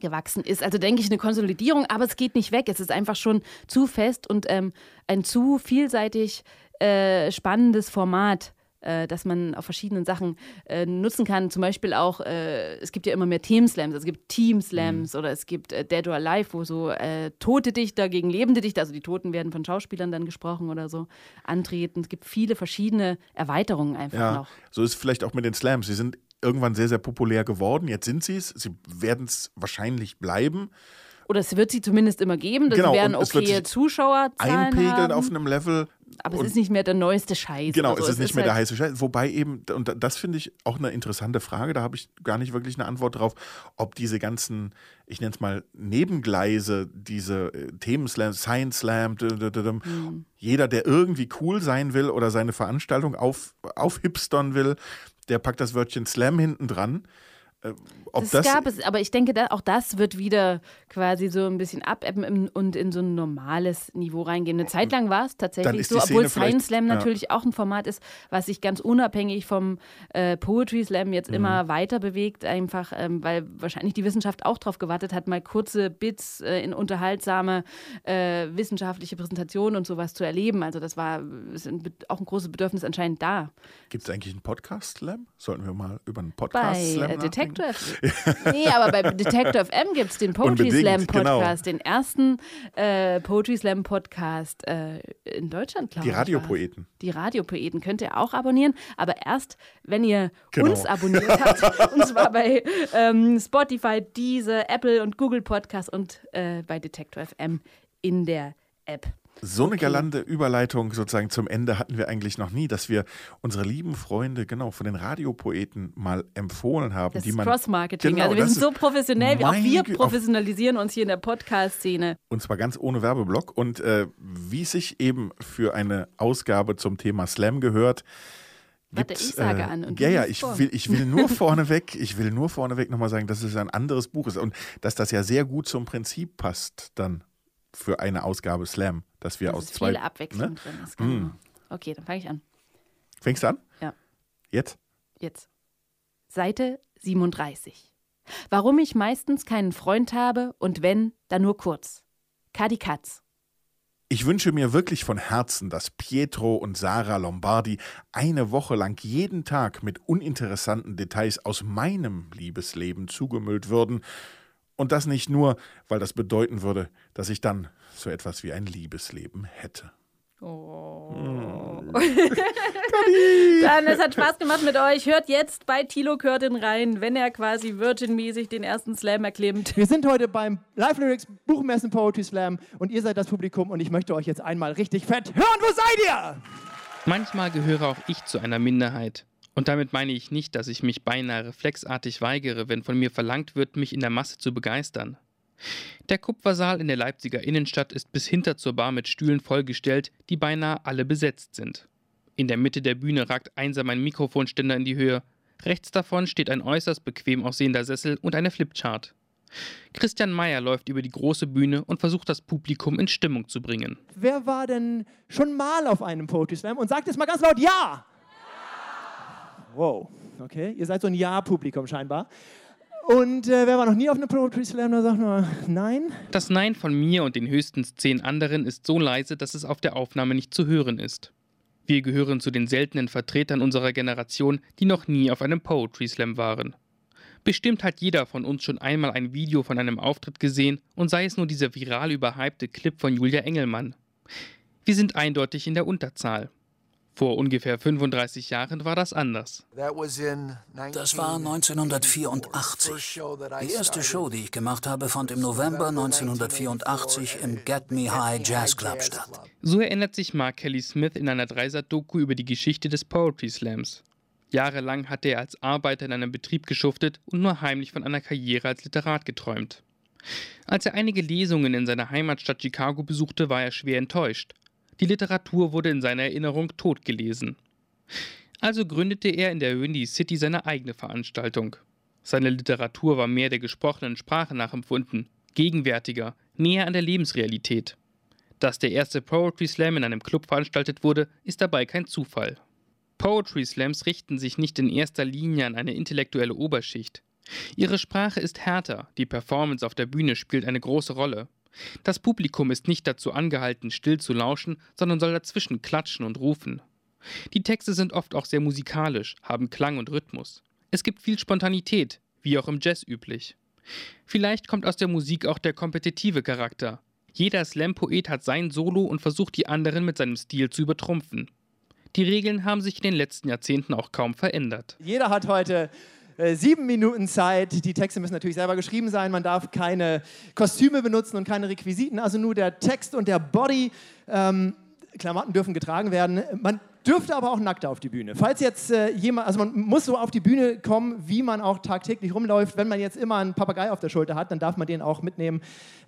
gewachsen ist. Also denke ich eine Konsolidierung, aber es geht nicht weg. Es ist einfach schon zu fest und ähm, ein zu vielseitig äh, spannendes Format. äh, Dass man auf verschiedenen Sachen äh, nutzen kann. Zum Beispiel auch, äh, es gibt ja immer mehr Themenslams. Es gibt Team-Slams oder es gibt äh, Dead or Alive, wo so äh, tote Dichter gegen lebende Dichter, also die Toten werden von Schauspielern dann gesprochen oder so, antreten. Es gibt viele verschiedene Erweiterungen einfach Ja, noch. so ist es vielleicht auch mit den Slams. Sie sind irgendwann sehr, sehr populär geworden. Jetzt sind sie es. Sie werden es wahrscheinlich bleiben. Oder es wird sie zumindest immer geben. Das Genau, es wird okay Zuschauerzahlen Einpegeln haben. auf einem Level. Aber es ist nicht mehr der neueste Scheiß. Genau, so. es ist nicht mehr der halt, heiße Scheiß. Wobei eben, und das finde ich auch eine interessante Frage, da habe ich gar nicht wirklich eine Antwort drauf, ob diese ganzen, ich nenne es mal Nebengleise, diese äh, Themenslam, Science Slam, d- d- d- d- Hm. jeder, der irgendwie cool sein will oder seine Veranstaltung auf, aufhipstern will, der packt das Wörtchen Slam hinten dran. Äh, Das, das, gab es, aber ich denke, da, auch das wird wieder quasi so ein bisschen abebben und in so ein normales Niveau reingehen. Eine Zeit lang war es tatsächlich so, obwohl Science Slam ja. natürlich auch ein Format ist, was sich ganz unabhängig vom äh, Poetry Slam jetzt Mhm. immer weiter bewegt, einfach ähm, weil wahrscheinlich die Wissenschaft auch darauf gewartet hat, mal kurze Bits äh, in unterhaltsame äh, wissenschaftliche Präsentationen und sowas zu erleben. Also das war auch ein großes Bedürfnis anscheinend da. gibt es eigentlich einen Podcast-Slam? Sollten wir mal über einen Bei Podcast-Slam äh, nachdenken? Detector FM. nee, aber bei Detector FM gibt es den Poetry Slam genau. Podcast, den ersten äh, Poetry Slam Podcast äh, in Deutschland, glaube Die ich. Radiopoeten. war's. Die Radiopoeten könnt ihr auch abonnieren, aber erst, wenn ihr Genau. uns abonniert habt. *laughs* und zwar bei ähm, Spotify, Deezer, Apple und Google Podcast und äh, bei Detector FM in der App. So eine galante Überleitung sozusagen zum Ende hatten wir eigentlich noch nie, dass wir unsere lieben Freunde genau von den Radiopoeten mal empfohlen haben, Das die man Cross-Marketing. Genau, also wir sind so professionell, auch wir professionalisieren uns hier in der Podcast-Szene. und zwar ganz ohne Werbeblock und äh, wie sich eben für eine Ausgabe zum Thema Slam gehört. Warte, gibt's, ich sage äh, an und ja, ja, ich vor. will, ich will nur *laughs* vorneweg, ich will nur vorneweg nochmal sagen, dass es ein anderes Buch ist und dass das ja sehr gut zum Prinzip passt dann für eine Ausgabe Slam, dass wir Dass aus zwei. viele Abwechslung ne? drin ist. Genau. Okay, dann fange ich an. Fängst du an? Ja. Jetzt? Jetzt. Seite 37. Warum ich meistens keinen Freund habe und wenn, dann nur kurz. Kadi Katz. Ich wünsche mir wirklich von Herzen, dass Pietro und Sarah Lombardi eine Woche lang jeden Tag mit uninteressanten Details aus meinem Liebesleben zugemüllt würden. Und das nicht nur, weil das bedeuten würde, dass ich dann so etwas wie ein Liebesleben hätte. Oh. *laughs* Dann, es hat Spaß gemacht mit euch. Hört jetzt bei Tilo Curtin rein, wenn er quasi Virgin-mäßig den ersten Slam erklimmt. Wir sind heute beim Live Lyrics Buchmessen Poetry Slam und ihr seid das Publikum und ich möchte euch jetzt einmal richtig fett hören. Wo seid ihr? Manchmal gehöre auch ich zu einer Minderheit. Und damit meine ich nicht, dass ich mich beinahe reflexartig weigere, wenn von mir verlangt wird, mich in der Masse zu begeistern. Der Kupfersaal in der Leipziger Innenstadt ist bis hinter zur Bar mit Stühlen vollgestellt, die beinahe alle besetzt sind. In der Mitte der Bühne ragt einsam ein Mikrofonständer in die Höhe. Rechts davon steht ein äußerst bequem aussehender Sessel und eine Flipchart. Christian Meyer läuft über die große Bühne und versucht das Publikum in Stimmung zu bringen. Wer war denn schon mal auf einem Poetry Slam und sagt jetzt mal ganz laut Ja! Wow, okay, ihr seid so ein Ja-Publikum scheinbar. Und äh, wer war noch nie auf einem Poetry Slam, da sagt nur Nein. Das Nein von mir und den höchstens zehn anderen ist so leise, dass es auf der Aufnahme nicht zu hören ist. Wir gehören zu den seltenen Vertretern unserer Generation, die noch nie auf einem Poetry Slam waren. Bestimmt hat jeder von uns schon einmal ein Video von einem Auftritt gesehen und sei es nur dieser viral überhypte Clip von Julia Engelmann. Wir sind eindeutig in der Unterzahl. Vor ungefähr 35 Jahren war das anders. Das war 1984. Die erste Show, die ich gemacht habe, fand im November 1984 im Get Me High Jazz Club statt. So erinnert sich Mark Kelly Smith in einer Dreisat-Doku über die Geschichte des Poetry Slams. Jahrelang hatte er als Arbeiter in einem Betrieb geschuftet und nur heimlich von einer Karriere als Literat geträumt. Als er einige Lesungen in seiner Heimatstadt Chicago besuchte, war er schwer enttäuscht. Die Literatur wurde in seiner Erinnerung totgelesen. Also gründete er in der Windy City seine eigene Veranstaltung. Seine Literatur war mehr der gesprochenen Sprache nachempfunden, gegenwärtiger, näher an der Lebensrealität. Dass der erste Poetry Slam in einem Club veranstaltet wurde, ist dabei kein Zufall. Poetry Slams richten sich nicht in erster Linie an eine intellektuelle Oberschicht. Ihre Sprache ist härter, die Performance auf der Bühne spielt eine große Rolle. Das Publikum ist nicht dazu angehalten, still zu lauschen, sondern soll dazwischen klatschen und rufen. Die Texte sind oft auch sehr musikalisch, haben Klang und Rhythmus. Es gibt viel Spontanität, wie auch im Jazz üblich. Vielleicht kommt aus der Musik auch der kompetitive Charakter. Jeder Slam-Poet hat sein Solo und versucht die anderen mit seinem Stil zu übertrumpfen. Die Regeln haben sich in den letzten Jahrzehnten auch kaum verändert. Jeder hat heute äh, sieben Minuten Zeit. Die Texte müssen natürlich selber geschrieben sein. Man darf keine Kostüme benutzen und keine Requisiten, also nur der Text und der Body. Ähm, Klamotten dürfen getragen werden. Man dürfte aber auch nackt auf die Bühne. Falls jetzt äh, jemand, also man muss so auf die Bühne kommen, wie man auch tagtäglich rumläuft. Wenn man jetzt immer einen Papagei auf der Schulter hat, dann darf man den auch mitnehmen,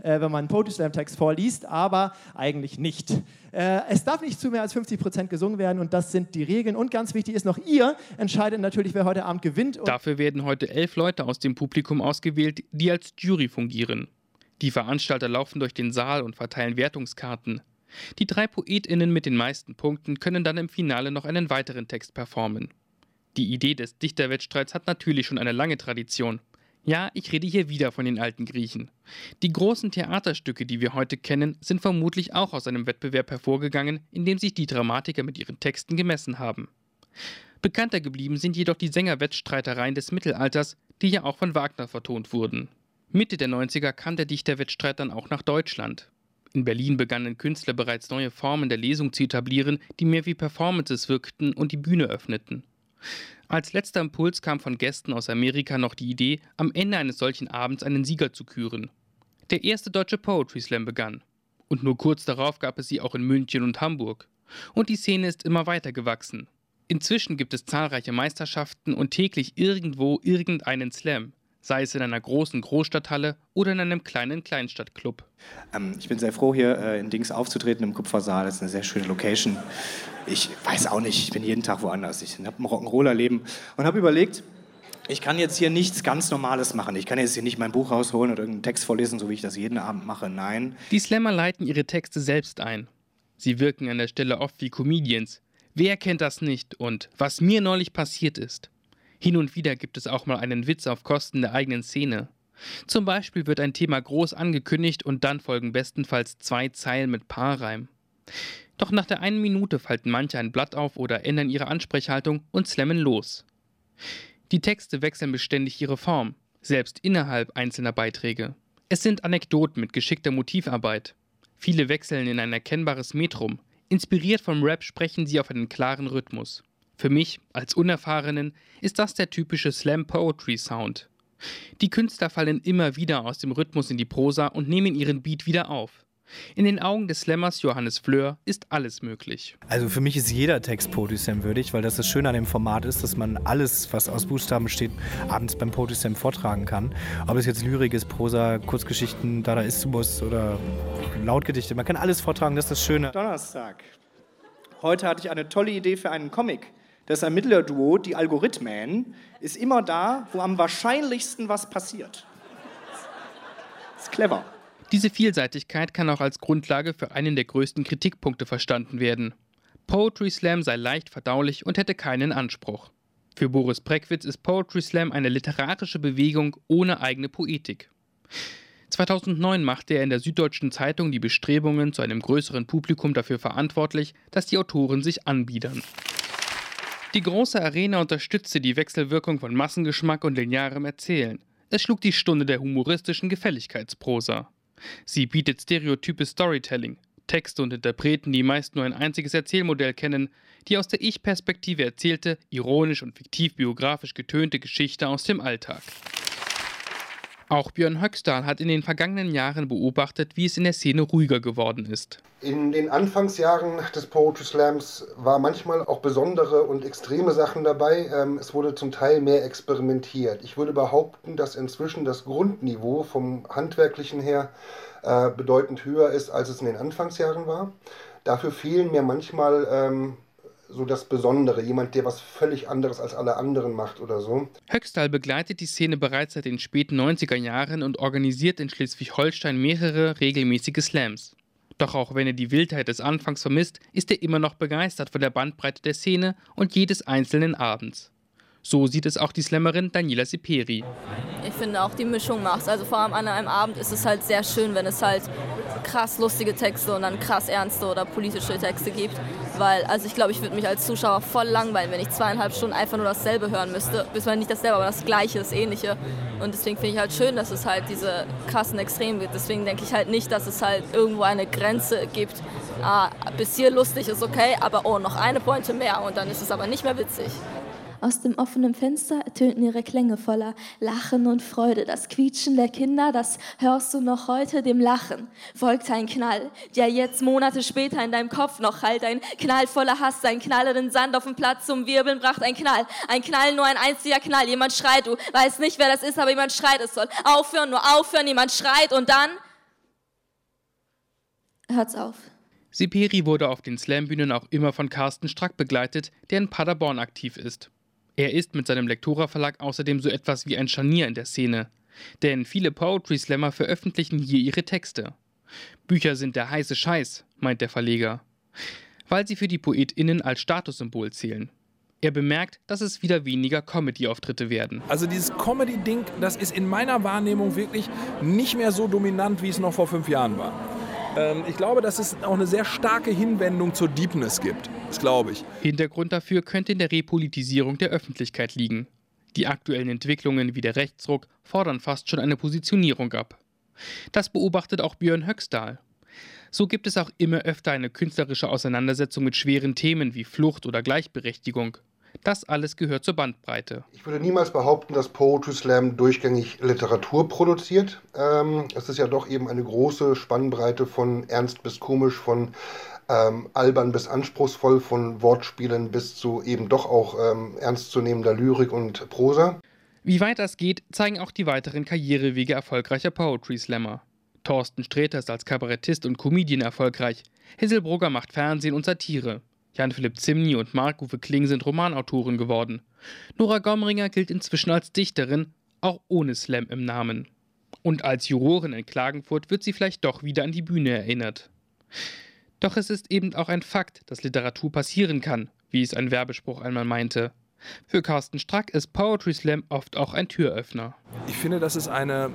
äh, wenn man einen Poetry Slam Text vorliest, aber eigentlich nicht. Äh, es darf nicht zu mehr als 50 Prozent gesungen werden und das sind die Regeln. Und ganz wichtig ist noch, ihr entscheidet natürlich, wer heute Abend gewinnt. Dafür werden heute elf Leute aus dem Publikum ausgewählt, die als Jury fungieren. Die Veranstalter laufen durch den Saal und verteilen Wertungskarten. Die drei PoetInnen mit den meisten Punkten können dann im Finale noch einen weiteren Text performen. Die Idee des Dichterwettstreits hat natürlich schon eine lange Tradition. Ja, ich rede hier wieder von den alten Griechen. Die großen Theaterstücke, die wir heute kennen, sind vermutlich auch aus einem Wettbewerb hervorgegangen, in dem sich die Dramatiker mit ihren Texten gemessen haben. Bekannter geblieben sind jedoch die Sängerwettstreitereien des Mittelalters, die ja auch von Wagner vertont wurden. Mitte der 90er kam der Dichterwettstreit dann auch nach Deutschland. In Berlin begannen Künstler bereits neue Formen der Lesung zu etablieren, die mehr wie Performances wirkten und die Bühne öffneten. Als letzter Impuls kam von Gästen aus Amerika noch die Idee, am Ende eines solchen Abends einen Sieger zu küren. Der erste deutsche Poetry Slam begann. Und nur kurz darauf gab es sie auch in München und Hamburg. Und die Szene ist immer weiter gewachsen. Inzwischen gibt es zahlreiche Meisterschaften und täglich irgendwo irgendeinen Slam sei es in einer großen Großstadthalle oder in einem kleinen Kleinstadtclub. Ähm, ich bin sehr froh, hier äh, in Dings aufzutreten im Kupfersaal. Das ist eine sehr schöne Location. Ich weiß auch nicht, ich bin jeden Tag woanders. Ich habe ein Rock'n'Roller-Leben und habe überlegt, ich kann jetzt hier nichts ganz Normales machen. Ich kann jetzt hier nicht mein Buch rausholen oder irgendeinen Text vorlesen, so wie ich das jeden Abend mache. Nein. Die Slammer leiten ihre Texte selbst ein. Sie wirken an der Stelle oft wie Comedians. Wer kennt das nicht? Und was mir neulich passiert ist. Hin und wieder gibt es auch mal einen Witz auf Kosten der eigenen Szene. Zum Beispiel wird ein Thema groß angekündigt und dann folgen bestenfalls zwei Zeilen mit Paarreim. Doch nach der einen Minute falten manche ein Blatt auf oder ändern ihre Ansprechhaltung und slammen los. Die Texte wechseln beständig ihre Form, selbst innerhalb einzelner Beiträge. Es sind Anekdoten mit geschickter Motivarbeit. Viele wechseln in ein erkennbares Metrum, Inspiriert vom Rap sprechen sie auf einen klaren Rhythmus. Für mich, als Unerfahrenen, ist das der typische Slam Poetry Sound. Die Künstler fallen immer wieder aus dem Rhythmus in die Prosa und nehmen ihren Beat wieder auf. In den Augen des Slammers Johannes Fleur ist alles möglich. Also für mich ist jeder Text Poetry Slam würdig, weil das das Schöne an dem Format ist, dass man alles, was aus Buchstaben besteht, abends beim Poetry Slam vortragen kann. Ob es jetzt Lyrik ist, Prosa, Kurzgeschichten, Dadaismus oder Lautgedichte, man kann alles vortragen, das ist das Schöne. Donnerstag. Heute hatte ich eine tolle Idee für einen Comic. Das Ermittlerduo, die Algorithmen, ist immer da, wo am wahrscheinlichsten was passiert. Das ist clever. Diese Vielseitigkeit kann auch als Grundlage für einen der größten Kritikpunkte verstanden werden. Poetry Slam sei leicht verdaulich und hätte keinen Anspruch. Für Boris Breckwitz ist Poetry Slam eine literarische Bewegung ohne eigene Poetik. 2009 machte er in der Süddeutschen Zeitung die Bestrebungen zu einem größeren Publikum dafür verantwortlich, dass die Autoren sich anbiedern. Die große Arena unterstützte die Wechselwirkung von Massengeschmack und linearem Erzählen. Es schlug die Stunde der humoristischen Gefälligkeitsprosa. Sie bietet stereotypes Storytelling, Texte und Interpreten, die meist nur ein einziges Erzählmodell kennen, die aus der Ich-Perspektive erzählte, ironisch und fiktiv biografisch getönte Geschichte aus dem Alltag. Auch Björn Höxtal hat in den vergangenen Jahren beobachtet, wie es in der Szene ruhiger geworden ist. In den Anfangsjahren des Poetry Slams war manchmal auch besondere und extreme Sachen dabei. Ähm, es wurde zum Teil mehr experimentiert. Ich würde behaupten, dass inzwischen das Grundniveau vom handwerklichen her äh, bedeutend höher ist, als es in den Anfangsjahren war. Dafür fehlen mir manchmal ähm, so das Besondere, jemand, der was völlig anderes als alle anderen macht oder so. Höxtal begleitet die Szene bereits seit den späten 90er Jahren und organisiert in Schleswig-Holstein mehrere regelmäßige Slams. Doch auch wenn er die Wildheit des Anfangs vermisst, ist er immer noch begeistert von der Bandbreite der Szene und jedes einzelnen Abends. So sieht es auch die Slammerin Daniela Siperi. Ich finde auch die Mischung macht Also vor allem an einem Abend ist es halt sehr schön, wenn es halt krass lustige Texte und dann krass ernste oder politische Texte gibt. Weil, also ich glaube, ich würde mich als Zuschauer voll langweilen, wenn ich zweieinhalb Stunden einfach nur dasselbe hören müsste. Bis man nicht dasselbe, aber das Gleiche, das Ähnliche. Und deswegen finde ich halt schön, dass es halt diese krassen Extremen gibt. Deswegen denke ich halt nicht, dass es halt irgendwo eine Grenze gibt. Ah, bis hier lustig ist okay, aber oh, noch eine Pointe mehr und dann ist es aber nicht mehr witzig. Aus dem offenen Fenster ertönten ihre Klänge voller Lachen und Freude. Das Quietschen der Kinder, das hörst du noch heute dem Lachen. Folgt ein Knall, der jetzt Monate später in deinem Kopf noch halt. Ein Knall voller Hass, ein Knaller den Sand auf den Platz zum Wirbeln bracht. Ein Knall, ein Knall, nur ein einziger Knall. Jemand schreit, du weißt nicht, wer das ist, aber jemand schreit, es soll aufhören, nur aufhören. Jemand schreit und dann hört's auf. Siperi wurde auf den Slambühnen auch immer von Carsten Strack begleitet, der in Paderborn aktiv ist. Er ist mit seinem Lektora Verlag außerdem so etwas wie ein Scharnier in der Szene. Denn viele Poetry Slammer veröffentlichen hier ihre Texte. Bücher sind der heiße Scheiß, meint der Verleger. Weil sie für die PoetInnen als Statussymbol zählen. Er bemerkt, dass es wieder weniger Comedy-Auftritte werden. Also dieses Comedy-Ding, das ist in meiner Wahrnehmung wirklich nicht mehr so dominant, wie es noch vor fünf Jahren war. Ähm, ich glaube, dass es auch eine sehr starke Hinwendung zur Deepness gibt. Das glaube ich. Hintergrund dafür könnte in der Repolitisierung der Öffentlichkeit liegen. Die aktuellen Entwicklungen wie der Rechtsruck fordern fast schon eine Positionierung ab. Das beobachtet auch Björn Höxtal. So gibt es auch immer öfter eine künstlerische Auseinandersetzung mit schweren Themen wie Flucht oder Gleichberechtigung. Das alles gehört zur Bandbreite. Ich würde niemals behaupten, dass Poetry Slam durchgängig Literatur produziert. Ähm, es ist ja doch eben eine große Spannbreite von ernst bis komisch, von ähm, albern bis anspruchsvoll, von Wortspielen bis zu eben doch auch ähm, ernstzunehmender Lyrik und Prosa. Wie weit das geht, zeigen auch die weiteren Karrierewege erfolgreicher Poetry Slammer. Thorsten Sträter ist als Kabarettist und Comedian erfolgreich. Hisselbrugger macht Fernsehen und Satire. Jan-Philipp Zimny und Marc-Uwe Kling sind Romanautoren geworden. Nora Gomringer gilt inzwischen als Dichterin, auch ohne Slam im Namen. Und als Jurorin in Klagenfurt wird sie vielleicht doch wieder an die Bühne erinnert. Doch es ist eben auch ein Fakt, dass Literatur passieren kann, wie es ein Werbespruch einmal meinte. Für Carsten Strack ist Poetry Slam oft auch ein Türöffner. Ich finde, das ist eine,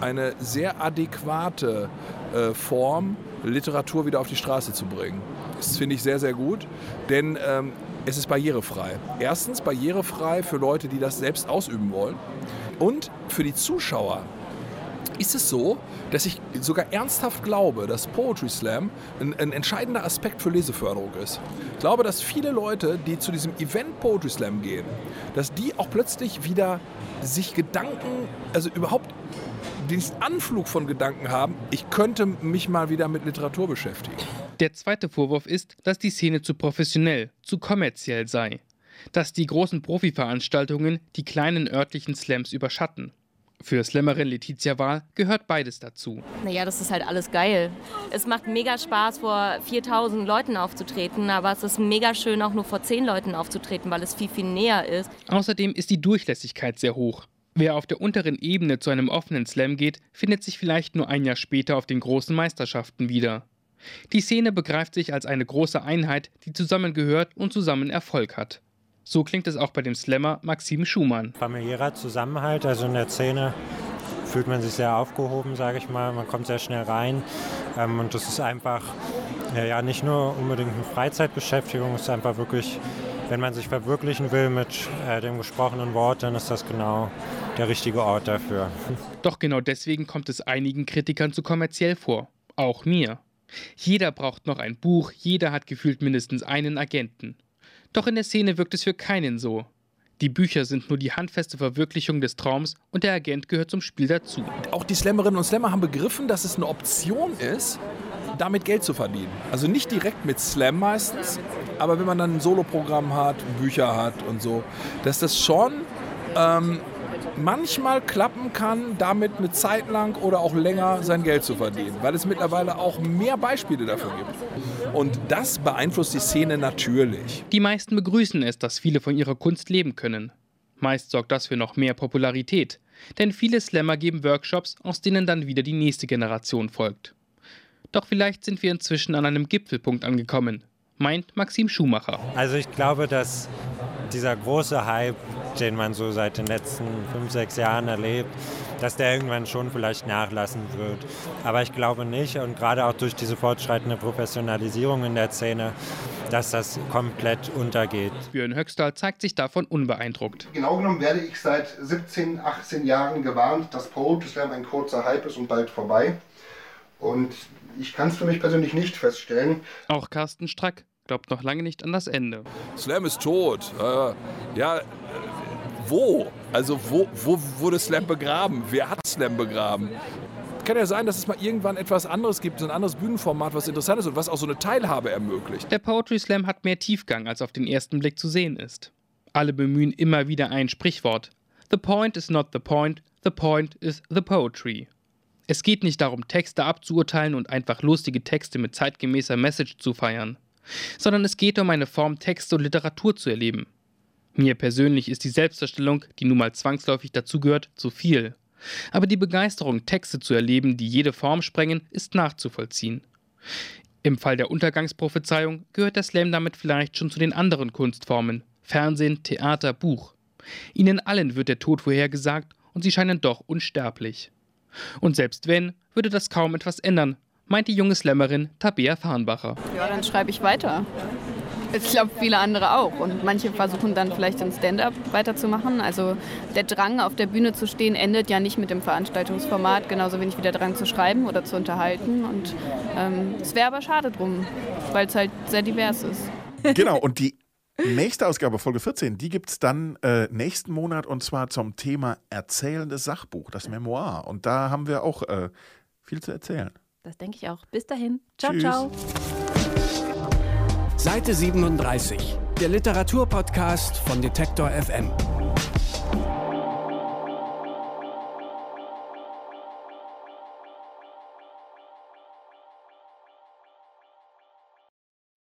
eine sehr adäquate äh, Form, Literatur wieder auf die Straße zu bringen. Das finde ich sehr, sehr gut, denn ähm, es ist barrierefrei. Erstens barrierefrei für Leute, die das selbst ausüben wollen und für die Zuschauer ist es so, dass ich sogar ernsthaft glaube, dass Poetry Slam ein, ein, entscheidender Aspekt für Leseförderung ist. Ich glaube, dass viele Leute, die zu diesem Event Poetry Slam gehen, dass die auch plötzlich wieder sich Gedanken, also überhaupt diesen Anflug von Gedanken haben, ich könnte mich mal wieder mit Literatur beschäftigen. Der zweite Vorwurf ist, dass die Szene zu professionell, zu kommerziell sei. Dass die großen Profiveranstaltungen die kleinen örtlichen Slams überschatten. Für Slammerin Letizia Wahl gehört beides dazu. Naja, das ist halt alles geil. Es macht mega Spaß, vor 4000 Leuten aufzutreten, aber es ist mega schön, auch nur vor 10 Leuten aufzutreten, weil es viel, viel näher ist. Außerdem ist die Durchlässigkeit sehr hoch. Wer auf der unteren Ebene zu einem offenen Slam geht, findet sich vielleicht nur ein Jahr später auf den großen Meisterschaften wieder. Die Szene begreift sich als eine große Einheit, die zusammengehört und zusammen Erfolg hat. So klingt es auch bei dem Slammer Maxim Schumann. Familiärer Zusammenhalt, also in der Szene fühlt man sich sehr aufgehoben, sage ich mal. Man kommt sehr schnell rein ähm, und das ist einfach ja, nicht nur unbedingt eine Freizeitbeschäftigung, es ist einfach wirklich wenn man sich verwirklichen will mit äh, dem gesprochenen Wort, dann ist das genau der richtige Ort dafür. Doch genau deswegen kommt es einigen Kritikern zu kommerziell vor. Auch mir. Jeder braucht noch ein Buch, jeder hat gefühlt mindestens einen Agenten. Doch in der Szene wirkt es für keinen so. Die Bücher sind nur die handfeste Verwirklichung des Traums und der Agent gehört zum Spiel dazu. Auch die Slammerinnen und Slammer haben begriffen, dass es eine Option ist, damit Geld zu verdienen. Also nicht direkt mit Slam meistens, aber wenn man dann ein Soloprogramm hat, Bücher hat und so, dass das schon ähm, manchmal klappen kann, damit eine Zeit lang oder auch länger sein Geld zu verdienen, weil es mittlerweile auch mehr Beispiele dafür gibt. Und das beeinflusst die Szene natürlich. Die meisten begrüßen es, dass viele von ihrer Kunst leben können. Meist sorgt das für noch mehr Popularität, denn viele Slammer geben Workshops, aus denen dann wieder die nächste Generation folgt. Doch vielleicht sind wir inzwischen an einem Gipfelpunkt angekommen, meint Maxim Schumacher. Also ich glaube, dass dieser große Hype, den man so seit den letzten fünf, sechs Jahren erlebt, dass der irgendwann schon vielleicht nachlassen wird. Aber ich glaube nicht und gerade auch durch diese fortschreitende Professionalisierung in der Szene, dass das komplett untergeht. Björn Höxtal zeigt sich davon unbeeindruckt. Genau genommen werde ich seit 17, 18 Jahren gewarnt, dass Poetry Slam ein kurzer Hype ist und bald vorbei. Und ich kann es für mich persönlich nicht feststellen. Auch Carsten Strack glaubt noch lange nicht an das Ende. Slam ist tot. Äh, ja, wo? Also wo, wo wurde Slam begraben? Wer hat Slam begraben? Kann ja sein, dass es mal irgendwann etwas anderes gibt, ein anderes Bühnenformat, was interessant ist und was auch so eine Teilhabe ermöglicht. Der Poetry Slam hat mehr Tiefgang, als auf den ersten Blick zu sehen ist. Alle bemühen immer wieder ein Sprichwort. The point is not the point, the point is the poetry. Es geht nicht darum, Texte abzuurteilen und einfach lustige Texte mit zeitgemäßer Message zu feiern, sondern es geht um eine Form, Texte und Literatur zu erleben. Mir persönlich ist die Selbstdarstellung, die nun mal zwangsläufig dazugehört, zu viel. Aber die Begeisterung, Texte zu erleben, die jede Form sprengen, ist nachzuvollziehen. Im Fall der Untergangsprophezeiung gehört der Slam damit vielleicht schon zu den anderen Kunstformen Fernsehen, Theater, Buch. Ihnen allen wird der Tod vorhergesagt und sie scheinen doch unsterblich. Und selbst wenn, würde das kaum etwas ändern, meint die junge Slammerin Tabea Farnbacher. Ja, dann schreibe ich weiter. Ich glaube, viele andere auch. Und manche versuchen dann vielleicht im Stand-up weiterzumachen. Also der Drang, auf der Bühne zu stehen, endet ja nicht mit dem Veranstaltungsformat, genauso wenig wie der Drang zu schreiben oder zu unterhalten. Und ähm, es wäre aber schade drum, weil es halt sehr divers ist. Genau, und die Nächste Ausgabe, Folge 14, die gibt es dann äh, nächsten Monat und zwar zum Thema Erzählendes Sachbuch, das Memoir. Und da haben wir auch äh, viel zu erzählen. Das denke ich auch. Bis dahin. Ciao, Tschüss. ciao. Seite 37, der Literaturpodcast von Detektor FM.